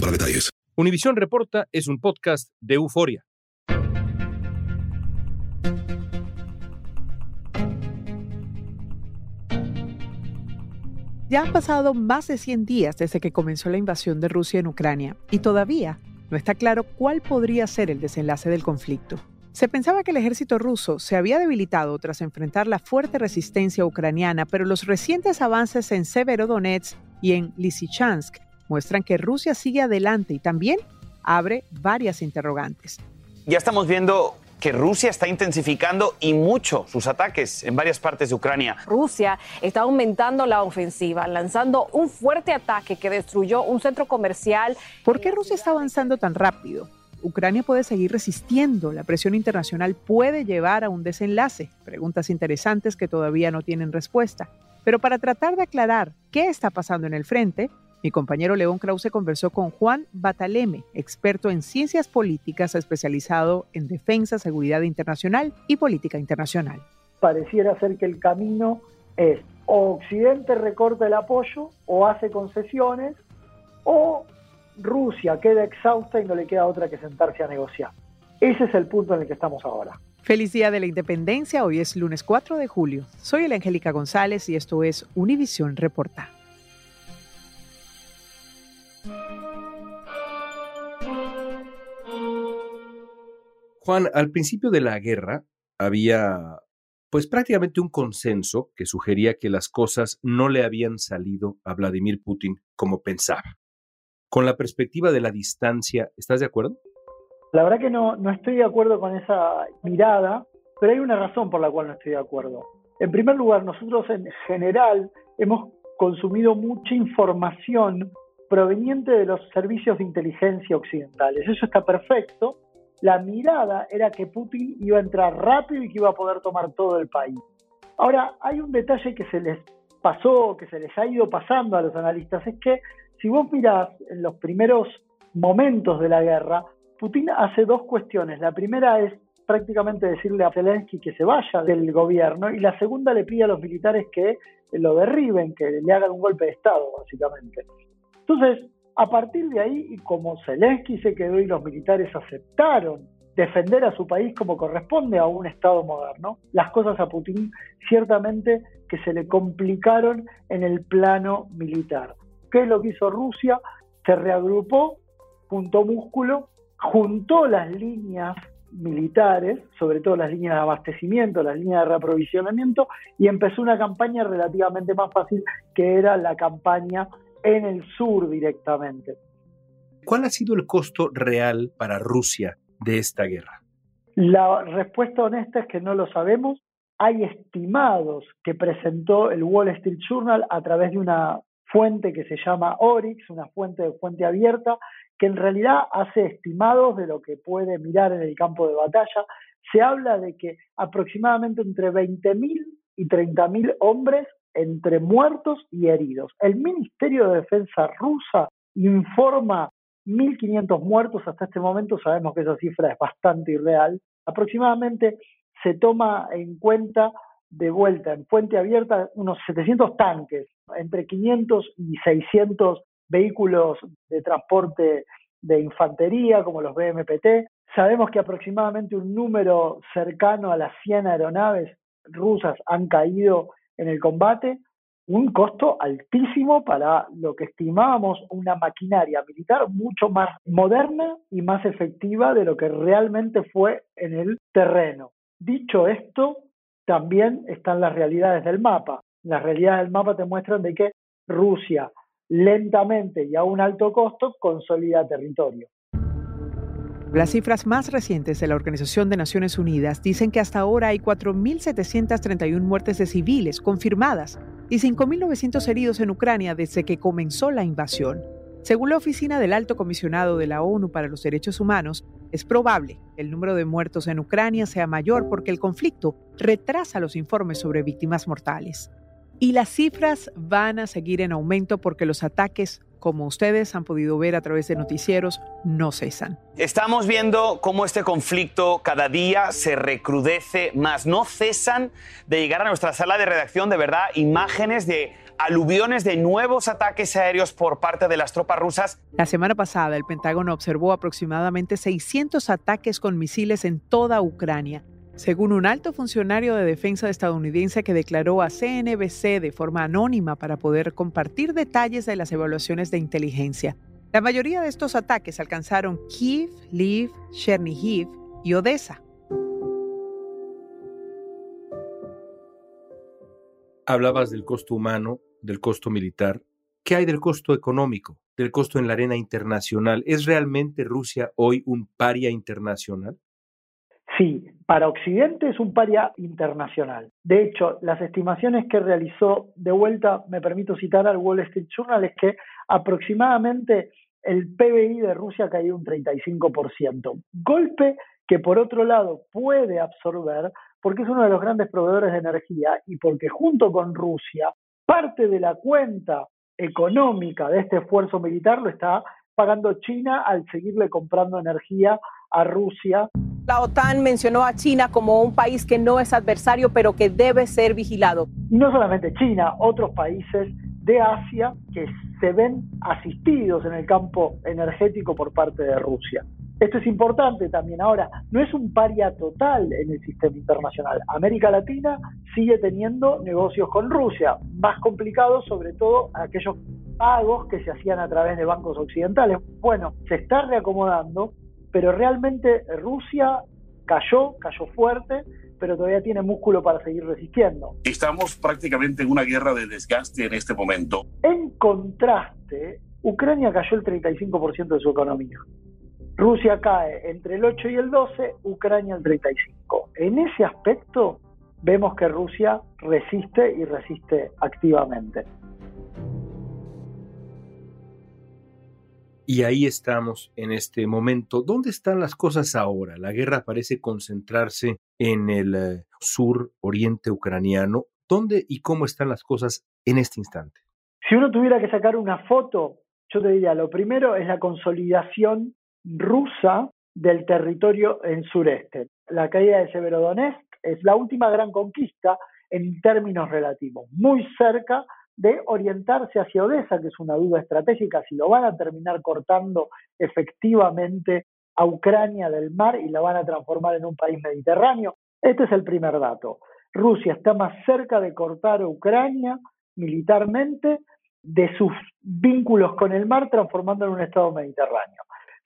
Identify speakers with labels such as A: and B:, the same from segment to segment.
A: para detalles.
B: Univisión Reporta es un podcast de euforia.
C: Ya han pasado más de 100 días desde que comenzó la invasión de Rusia en Ucrania y todavía no está claro cuál podría ser el desenlace del conflicto. Se pensaba que el ejército ruso se había debilitado tras enfrentar la fuerte resistencia ucraniana, pero los recientes avances en Severodonetsk y en Lysychansk muestran que Rusia sigue adelante y también abre varias interrogantes.
D: Ya estamos viendo que Rusia está intensificando y mucho sus ataques en varias partes de Ucrania.
E: Rusia está aumentando la ofensiva, lanzando un fuerte ataque que destruyó un centro comercial.
C: ¿Por qué Rusia está avanzando tan rápido? Ucrania puede seguir resistiendo, la presión internacional puede llevar a un desenlace. Preguntas interesantes que todavía no tienen respuesta. Pero para tratar de aclarar qué está pasando en el frente, mi compañero León Krause conversó con Juan Bataleme, experto en ciencias políticas especializado en defensa, seguridad internacional y política internacional.
F: Pareciera ser que el camino es o Occidente recorta el apoyo o hace concesiones o Rusia queda exhausta y no le queda otra que sentarse a negociar. Ese es el punto en el que estamos ahora.
C: Feliz Día de la Independencia, hoy es lunes 4 de julio. Soy el Angélica González y esto es Univisión Reporta.
B: Juan, al principio de la guerra había pues prácticamente un consenso que sugería que las cosas no le habían salido a Vladimir Putin como pensaba. Con la perspectiva de la distancia, ¿estás de acuerdo?
F: La verdad que no, no estoy de acuerdo con esa mirada, pero hay una razón por la cual no estoy de acuerdo. En primer lugar, nosotros en general hemos consumido mucha información proveniente de los servicios de inteligencia occidentales. Eso está perfecto, la mirada era que Putin iba a entrar rápido y que iba a poder tomar todo el país. Ahora, hay un detalle que se les pasó, que se les ha ido pasando a los analistas, es que si vos mirás en los primeros momentos de la guerra, Putin hace dos cuestiones. La primera es prácticamente decirle a Zelensky que se vaya del gobierno y la segunda le pide a los militares que lo derriben, que le hagan un golpe de Estado, básicamente. Entonces, a partir de ahí, y como Zelensky se quedó y los militares aceptaron defender a su país como corresponde a un Estado moderno, las cosas a Putin ciertamente que se le complicaron en el plano militar. ¿Qué es lo que hizo Rusia? Se reagrupó, juntó músculo, juntó las líneas militares, sobre todo las líneas de abastecimiento, las líneas de reaprovisionamiento, y empezó una campaña relativamente más fácil que era la campaña en el sur directamente.
B: ¿Cuál ha sido el costo real para Rusia de esta guerra?
F: La respuesta honesta es que no lo sabemos. Hay estimados que presentó el Wall Street Journal a través de una fuente que se llama Orix, una fuente de fuente abierta, que en realidad hace estimados de lo que puede mirar en el campo de batalla. Se habla de que aproximadamente entre 20.000 y 30.000 hombres entre muertos y heridos. El Ministerio de Defensa rusa informa 1.500 muertos hasta este momento, sabemos que esa cifra es bastante irreal. Aproximadamente se toma en cuenta de vuelta en fuente abierta unos 700 tanques, entre 500 y 600 vehículos de transporte de infantería como los BMPT. Sabemos que aproximadamente un número cercano a las 100 aeronaves rusas han caído en el combate, un costo altísimo para lo que estimábamos una maquinaria militar mucho más moderna y más efectiva de lo que realmente fue en el terreno. Dicho esto, también están las realidades del mapa. Las realidades del mapa te muestran de que Rusia lentamente y a un alto costo consolida territorio.
C: Las cifras más recientes de la Organización de Naciones Unidas dicen que hasta ahora hay 4.731 muertes de civiles confirmadas y 5.900 heridos en Ucrania desde que comenzó la invasión. Según la Oficina del Alto Comisionado de la ONU para los Derechos Humanos, es probable que el número de muertos en Ucrania sea mayor porque el conflicto retrasa los informes sobre víctimas mortales. Y las cifras van a seguir en aumento porque los ataques como ustedes han podido ver a través de noticieros, no cesan.
D: Estamos viendo cómo este conflicto cada día se recrudece más. No cesan de llegar a nuestra sala de redacción, de verdad, imágenes de aluviones de nuevos ataques aéreos por parte de las tropas rusas.
C: La semana pasada, el Pentágono observó aproximadamente 600 ataques con misiles en toda Ucrania según un alto funcionario de defensa estadounidense que declaró a CNBC de forma anónima para poder compartir detalles de las evaluaciones de inteligencia. La mayoría de estos ataques alcanzaron Kiev, Lviv, Chernihiv y Odessa.
B: Hablabas del costo humano, del costo militar. ¿Qué hay del costo económico, del costo en la arena internacional? ¿Es realmente Rusia hoy un paria internacional?
F: Sí, para Occidente es un paria internacional. De hecho, las estimaciones que realizó, de vuelta me permito citar al Wall Street Journal, es que aproximadamente el PBI de Rusia ha caído un 35%. Golpe que por otro lado puede absorber porque es uno de los grandes proveedores de energía y porque junto con Rusia parte de la cuenta económica de este esfuerzo militar lo está pagando China al seguirle comprando energía a Rusia.
E: La OTAN mencionó a China como un país que no es adversario, pero que debe ser vigilado.
F: No solamente China, otros países de Asia que se ven asistidos en el campo energético por parte de Rusia. Esto es importante también. Ahora, no es un paria total en el sistema internacional. América Latina sigue teniendo negocios con Rusia, más complicados sobre todo aquellos pagos que se hacían a través de bancos occidentales. Bueno, se está reacomodando, pero realmente Rusia cayó, cayó fuerte, pero todavía tiene músculo para seguir resistiendo.
G: Estamos prácticamente en una guerra de desgaste en este momento.
F: En contraste, Ucrania cayó el 35% de su economía. Rusia cae entre el 8 y el 12, Ucrania el 35. En ese aspecto vemos que Rusia resiste y resiste activamente.
B: Y ahí estamos en este momento. ¿Dónde están las cosas ahora? La guerra parece concentrarse en el eh, sur oriente ucraniano. ¿Dónde y cómo están las cosas en este instante?
F: Si uno tuviera que sacar una foto, yo te diría, lo primero es la consolidación rusa del territorio en sureste. La caída de Severodonetsk es la última gran conquista en términos relativos, muy cerca de orientarse hacia Odessa, que es una duda estratégica, si lo van a terminar cortando efectivamente a Ucrania del mar y la van a transformar en un país mediterráneo. Este es el primer dato. Rusia está más cerca de cortar a Ucrania militarmente de sus vínculos con el mar, transformando en un Estado mediterráneo.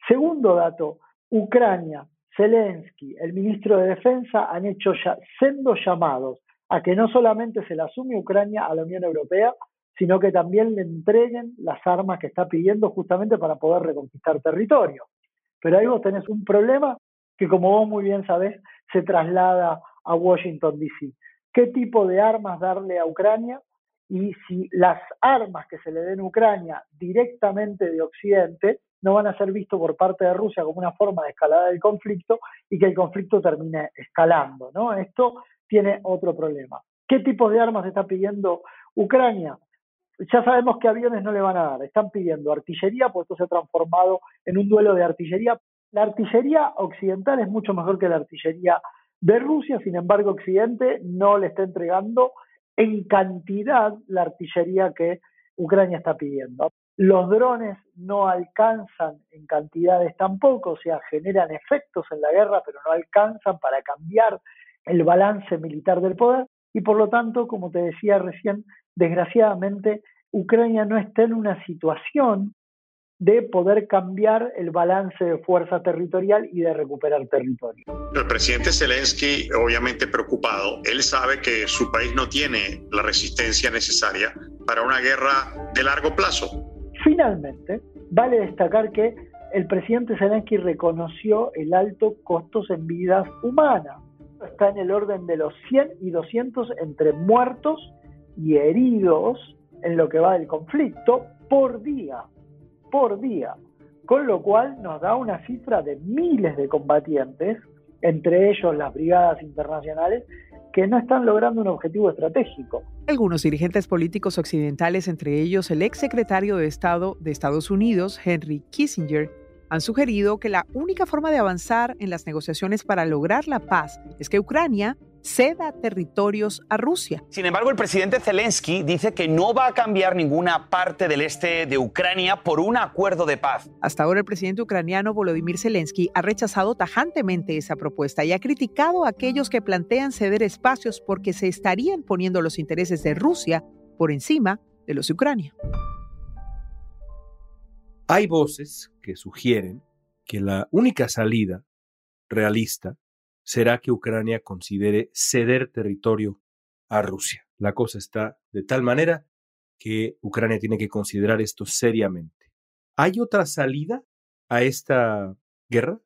F: Segundo dato, Ucrania, Zelensky, el ministro de Defensa han hecho ya sendos llamados a que no solamente se la asume Ucrania a la Unión Europea, sino que también le entreguen las armas que está pidiendo justamente para poder reconquistar territorio. Pero ahí vos tenés un problema que, como vos muy bien sabés, se traslada a Washington, D.C. ¿Qué tipo de armas darle a Ucrania? Y si las armas que se le den a Ucrania directamente de Occidente no van a ser vistos por parte de Rusia como una forma de escalada del conflicto y que el conflicto termine escalando, ¿no? Esto tiene otro problema. ¿Qué tipo de armas está pidiendo Ucrania? Ya sabemos que aviones no le van a dar, están pidiendo artillería, pues esto se ha transformado en un duelo de artillería. La artillería occidental es mucho mejor que la artillería de Rusia, sin embargo Occidente no le está entregando en cantidad la artillería que Ucrania está pidiendo. Los drones no alcanzan en cantidades tampoco, o sea, generan efectos en la guerra, pero no alcanzan para cambiar el balance militar del poder y por lo tanto, como te decía recién, desgraciadamente Ucrania no está en una situación de poder cambiar el balance de fuerza territorial y de recuperar territorio.
G: El presidente Zelensky, obviamente preocupado, él sabe que su país no tiene la resistencia necesaria para una guerra de largo plazo.
F: Finalmente, vale destacar que el presidente Zelensky reconoció el alto costos en vidas humanas está en el orden de los 100 y 200 entre muertos y heridos en lo que va del conflicto por día. por día, con lo cual nos da una cifra de miles de combatientes, entre ellos las brigadas internacionales, que no están logrando un objetivo estratégico.
C: Algunos dirigentes políticos occidentales, entre ellos el ex secretario de Estado de Estados Unidos, Henry Kissinger, han sugerido que la única forma de avanzar en las negociaciones para lograr la paz es que Ucrania ceda territorios a Rusia.
D: Sin embargo, el presidente Zelensky dice que no va a cambiar ninguna parte del este de Ucrania por un acuerdo de paz.
C: Hasta ahora el presidente ucraniano Volodymyr Zelensky ha rechazado tajantemente esa propuesta y ha criticado a aquellos que plantean ceder espacios porque se estarían poniendo los intereses de Rusia por encima de los de Ucrania.
B: Hay voces que sugieren que la única salida realista será que Ucrania considere ceder territorio a Rusia. La cosa está de tal manera que Ucrania tiene que considerar esto seriamente. ¿Hay otra salida a esta guerra?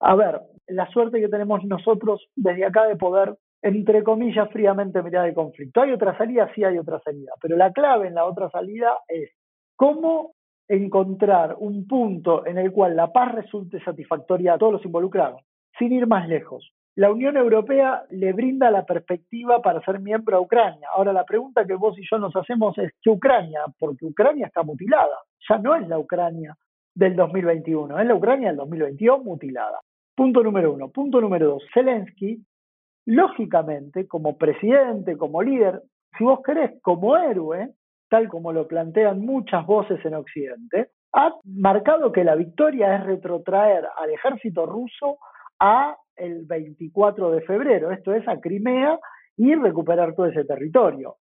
F: A ver, la suerte que tenemos nosotros desde acá de poder, entre comillas, fríamente mirar el conflicto. ¿Hay otra salida? Sí hay otra salida, pero la clave en la otra salida es cómo encontrar un punto en el cual la paz resulte satisfactoria a todos los involucrados. Sin ir más lejos, la Unión Europea le brinda la perspectiva para ser miembro a Ucrania. Ahora, la pregunta que vos y yo nos hacemos es, ¿qué Ucrania? Porque Ucrania está mutilada. Ya no es la Ucrania del 2021, es la Ucrania del 2022 mutilada. Punto número uno. Punto número dos. Zelensky, lógicamente, como presidente, como líder, si vos querés, como héroe, tal como lo plantean muchas voces en Occidente, ha marcado que la victoria es retrotraer al ejército ruso a el 24 de febrero, esto es a Crimea, y recuperar todo ese territorio.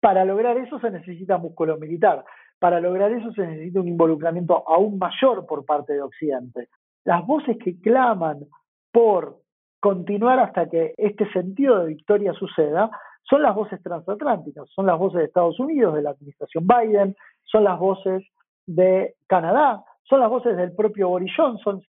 F: Para lograr eso se necesita músculo militar, para lograr eso se necesita un involucramiento aún mayor por parte de Occidente. Las voces que claman por continuar hasta que este sentido de victoria suceda son las voces transatlánticas, son las voces de Estados Unidos, de la administración Biden, son las voces de Canadá, son las voces del propio Boris Johnson.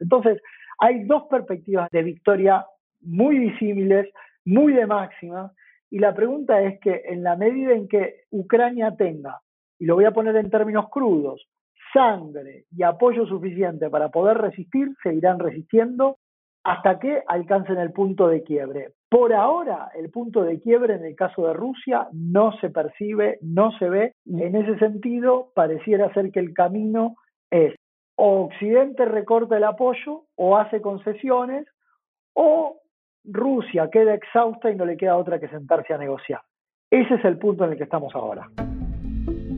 F: Entonces, hay dos perspectivas de victoria muy visibles, muy de máxima, y la pregunta es que en la medida en que Ucrania tenga, y lo voy a poner en términos crudos, sangre y apoyo suficiente para poder resistir, seguirán resistiendo hasta que alcancen el punto de quiebre. Por ahora, el punto de quiebre en el caso de Rusia no se percibe, no se ve. En ese sentido, pareciera ser que el camino es o Occidente recorta el apoyo o hace concesiones, o Rusia queda exhausta y no le queda otra que sentarse a negociar. Ese es el punto en el que estamos ahora.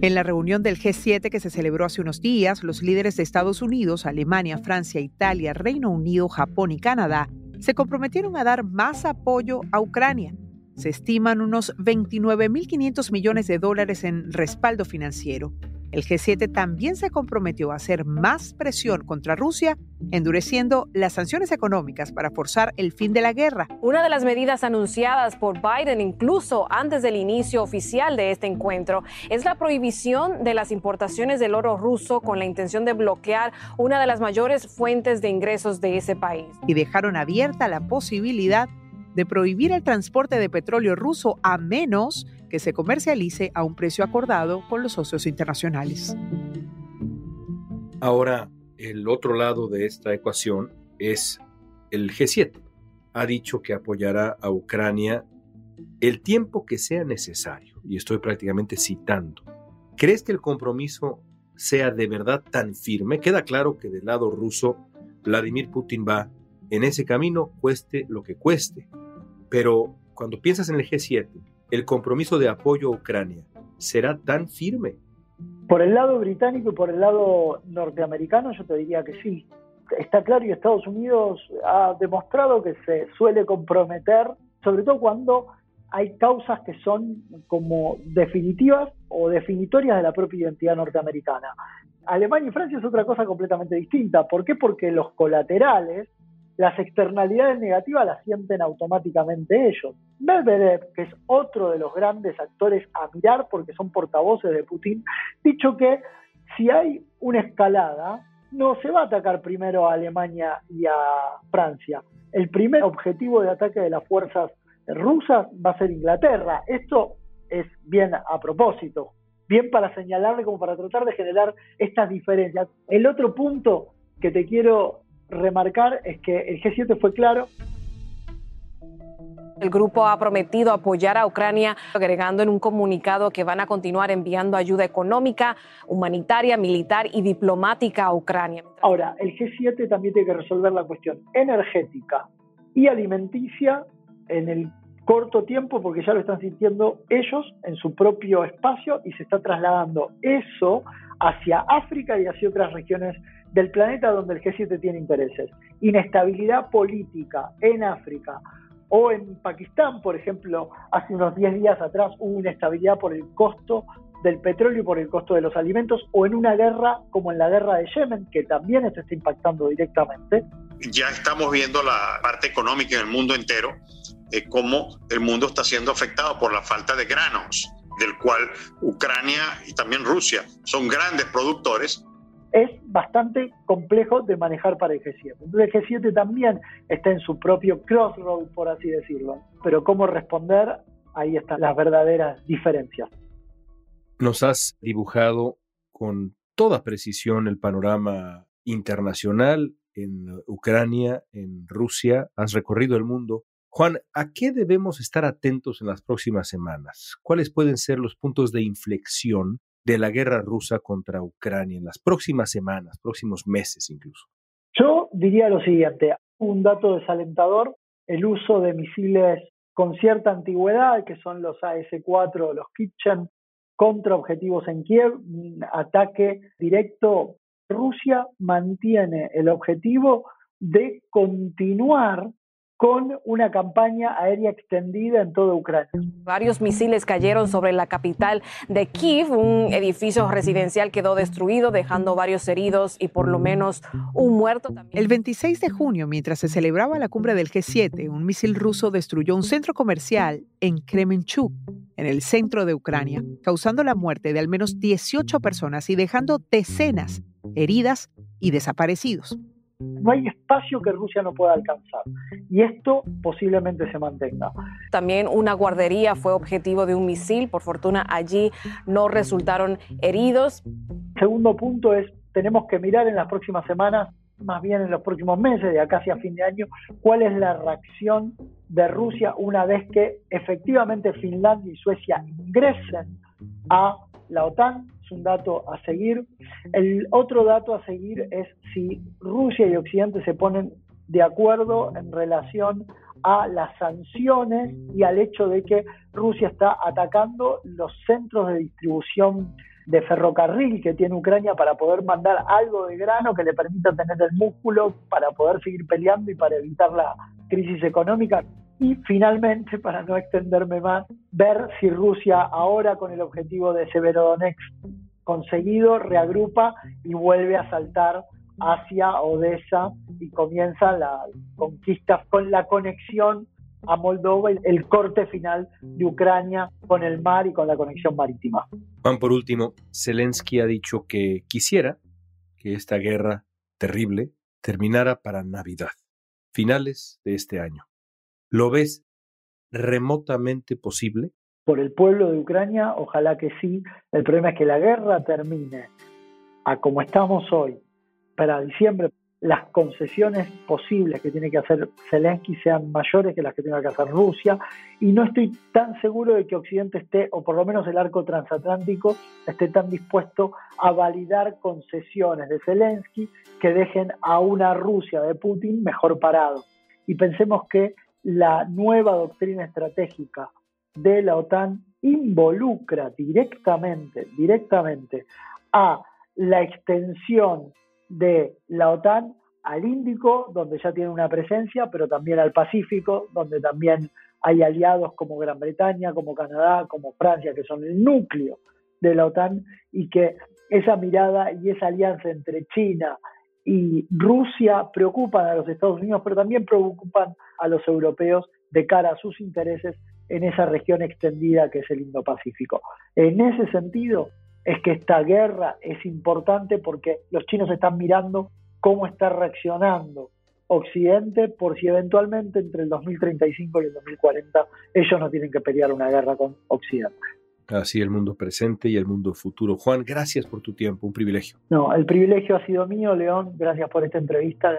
C: En la reunión del G7 que se celebró hace unos días, los líderes de Estados Unidos, Alemania, Francia, Italia, Reino Unido, Japón y Canadá se comprometieron a dar más apoyo a Ucrania. Se estiman unos 29.500 millones de dólares en respaldo financiero. El G7 también se comprometió a hacer más presión contra Rusia, endureciendo las sanciones económicas para forzar el fin de la guerra.
E: Una de las medidas anunciadas por Biden incluso antes del inicio oficial de este encuentro es la prohibición de las importaciones del oro ruso con la intención de bloquear una de las mayores fuentes de ingresos de ese país.
C: Y dejaron abierta la posibilidad de prohibir el transporte de petróleo ruso a menos que se comercialice a un precio acordado con los socios internacionales.
B: Ahora, el otro lado de esta ecuación es el G7. Ha dicho que apoyará a Ucrania el tiempo que sea necesario, y estoy prácticamente citando. ¿Crees que el compromiso sea de verdad tan firme? Queda claro que del lado ruso, Vladimir Putin va en ese camino, cueste lo que cueste. Pero cuando piensas en el G7, el compromiso de apoyo a Ucrania será tan firme.
F: Por el lado británico y por el lado norteamericano, yo te diría que sí. Está claro y Estados Unidos ha demostrado que se suele comprometer, sobre todo cuando hay causas que son como definitivas o definitorias de la propia identidad norteamericana. Alemania y Francia es otra cosa completamente distinta. ¿Por qué? Porque los colaterales las externalidades negativas las sienten automáticamente ellos. Medvedev, que es otro de los grandes actores a mirar porque son portavoces de Putin, dicho que si hay una escalada, no se va a atacar primero a Alemania y a Francia. El primer objetivo de ataque de las fuerzas rusas va a ser Inglaterra. Esto es bien a propósito, bien para señalarle como para tratar de generar estas diferencias. El otro punto que te quiero remarcar es que el G7 fue claro.
E: El grupo ha prometido apoyar a Ucrania, agregando en un comunicado que van a continuar enviando ayuda económica, humanitaria, militar y diplomática a Ucrania.
F: Ahora, el G7 también tiene que resolver la cuestión energética y alimenticia en el corto tiempo porque ya lo están sintiendo ellos en su propio espacio y se está trasladando eso hacia África y hacia otras regiones del planeta donde el G7 tiene intereses. Inestabilidad política en África o en Pakistán, por ejemplo, hace unos 10 días atrás hubo inestabilidad por el costo del petróleo y por el costo de los alimentos, o en una guerra como en la guerra de Yemen, que también se está impactando directamente.
G: Ya estamos viendo la parte económica en el mundo entero, eh, cómo el mundo está siendo afectado por la falta de granos, del cual Ucrania y también Rusia son grandes productores
F: es bastante complejo de manejar para el G7. Entonces el G7 también está en su propio crossroad, por así decirlo. Pero cómo responder, ahí están las verdaderas diferencias.
B: Nos has dibujado con toda precisión el panorama internacional en Ucrania, en Rusia, has recorrido el mundo. Juan, ¿a qué debemos estar atentos en las próximas semanas? ¿Cuáles pueden ser los puntos de inflexión de la guerra rusa contra Ucrania en las próximas semanas, próximos meses incluso?
F: Yo diría lo siguiente, un dato desalentador, el uso de misiles con cierta antigüedad, que son los AS-4, los Kitchen, contra objetivos en Kiev, ataque directo. Rusia mantiene el objetivo de continuar con una campaña aérea extendida en toda Ucrania.
E: Varios misiles cayeron sobre la capital de Kiev, un edificio residencial quedó destruido, dejando varios heridos y por lo menos un muerto.
C: El 26 de junio, mientras se celebraba la cumbre del G7, un misil ruso destruyó un centro comercial en Kremenchuk, en el centro de Ucrania, causando la muerte de al menos 18 personas y dejando decenas heridas y desaparecidos
F: no hay espacio que Rusia no pueda alcanzar. Y esto posiblemente se mantenga.
E: También una guardería fue objetivo de un misil. Por fortuna allí no resultaron heridos.
F: Segundo punto es, tenemos que mirar en las próximas semanas, más bien en los próximos meses, de acá hacia fin de año, cuál es la reacción de Rusia una vez que efectivamente Finlandia y Suecia ingresen a la OTAN es un dato a seguir. El otro dato a seguir es si Rusia y Occidente se ponen de acuerdo en relación a las sanciones y al hecho de que Rusia está atacando los centros de distribución de ferrocarril que tiene Ucrania para poder mandar algo de grano que le permita tener el músculo para poder seguir peleando y para evitar la crisis económica. Y finalmente, para no extenderme más, ver si Rusia ahora con el objetivo de Severodonetsk conseguido reagrupa y vuelve a saltar hacia Odessa y comienza la conquista con la conexión a Moldova el corte final de Ucrania con el mar y con la conexión marítima.
B: Juan, por último, Zelensky ha dicho que quisiera que esta guerra terrible terminara para Navidad, finales de este año. ¿Lo ves remotamente posible?
F: Por el pueblo de Ucrania, ojalá que sí. El problema es que la guerra termine a como estamos hoy, para diciembre, las concesiones posibles que tiene que hacer Zelensky sean mayores que las que tenga que hacer Rusia. Y no estoy tan seguro de que Occidente esté, o por lo menos el arco transatlántico, esté tan dispuesto a validar concesiones de Zelensky que dejen a una Rusia de Putin mejor parado. Y pensemos que la nueva doctrina estratégica de la OTAN involucra directamente, directamente a la extensión de la OTAN al Índico, donde ya tiene una presencia, pero también al Pacífico, donde también hay aliados como Gran Bretaña, como Canadá, como Francia, que son el núcleo de la OTAN, y que esa mirada y esa alianza entre China y Rusia preocupan a los Estados Unidos, pero también preocupan a los europeos de cara a sus intereses en esa región extendida que es el Indo-Pacífico. En ese sentido es que esta guerra es importante porque los chinos están mirando cómo está reaccionando Occidente por si eventualmente entre el 2035 y el 2040 ellos no tienen que pelear una guerra con Occidente.
B: Así el mundo presente y el mundo futuro. Juan, gracias por tu tiempo, un privilegio.
F: No, el privilegio ha sido mío, León. Gracias por esta entrevista.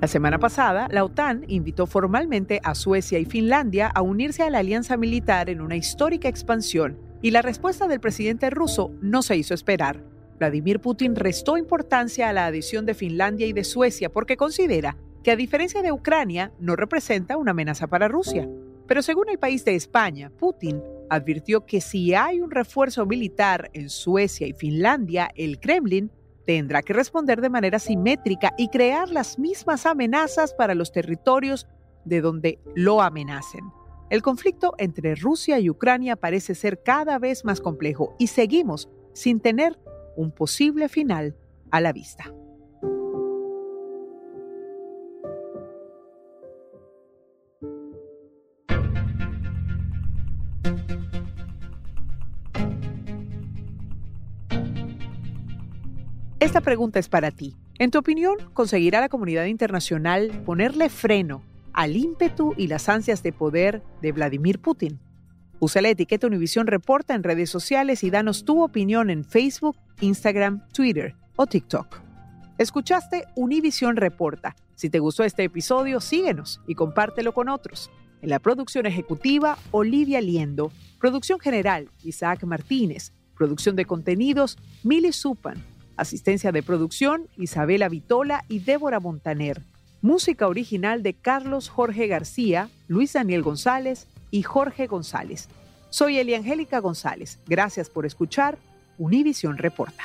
C: La semana pasada, la OTAN invitó formalmente a Suecia y Finlandia a unirse a la alianza militar en una histórica expansión, y la respuesta del presidente ruso no se hizo esperar. Vladimir Putin restó importancia a la adhesión de Finlandia y de Suecia porque considera que a diferencia de Ucrania no representa una amenaza para Rusia. Pero según el país de España, Putin advirtió que si hay un refuerzo militar en Suecia y Finlandia, el Kremlin tendrá que responder de manera simétrica y crear las mismas amenazas para los territorios de donde lo amenacen. El conflicto entre Rusia y Ucrania parece ser cada vez más complejo y seguimos sin tener un posible final a la vista. Esta pregunta es para ti. En tu opinión, ¿conseguirá la comunidad internacional ponerle freno al ímpetu y las ansias de poder de Vladimir Putin? Usa la etiqueta Univisión Reporta en redes sociales y danos tu opinión en Facebook, Instagram, Twitter o TikTok. Escuchaste Univisión Reporta. Si te gustó este episodio, síguenos y compártelo con otros. En la producción ejecutiva, Olivia Liendo. Producción general, Isaac Martínez. Producción de contenidos, Mili Supan. Asistencia de producción, Isabela Vitola y Débora Montaner. Música original de Carlos Jorge García, Luis Daniel González y Jorge González. Soy Eliangélica González. Gracias por escuchar Univisión Reporta.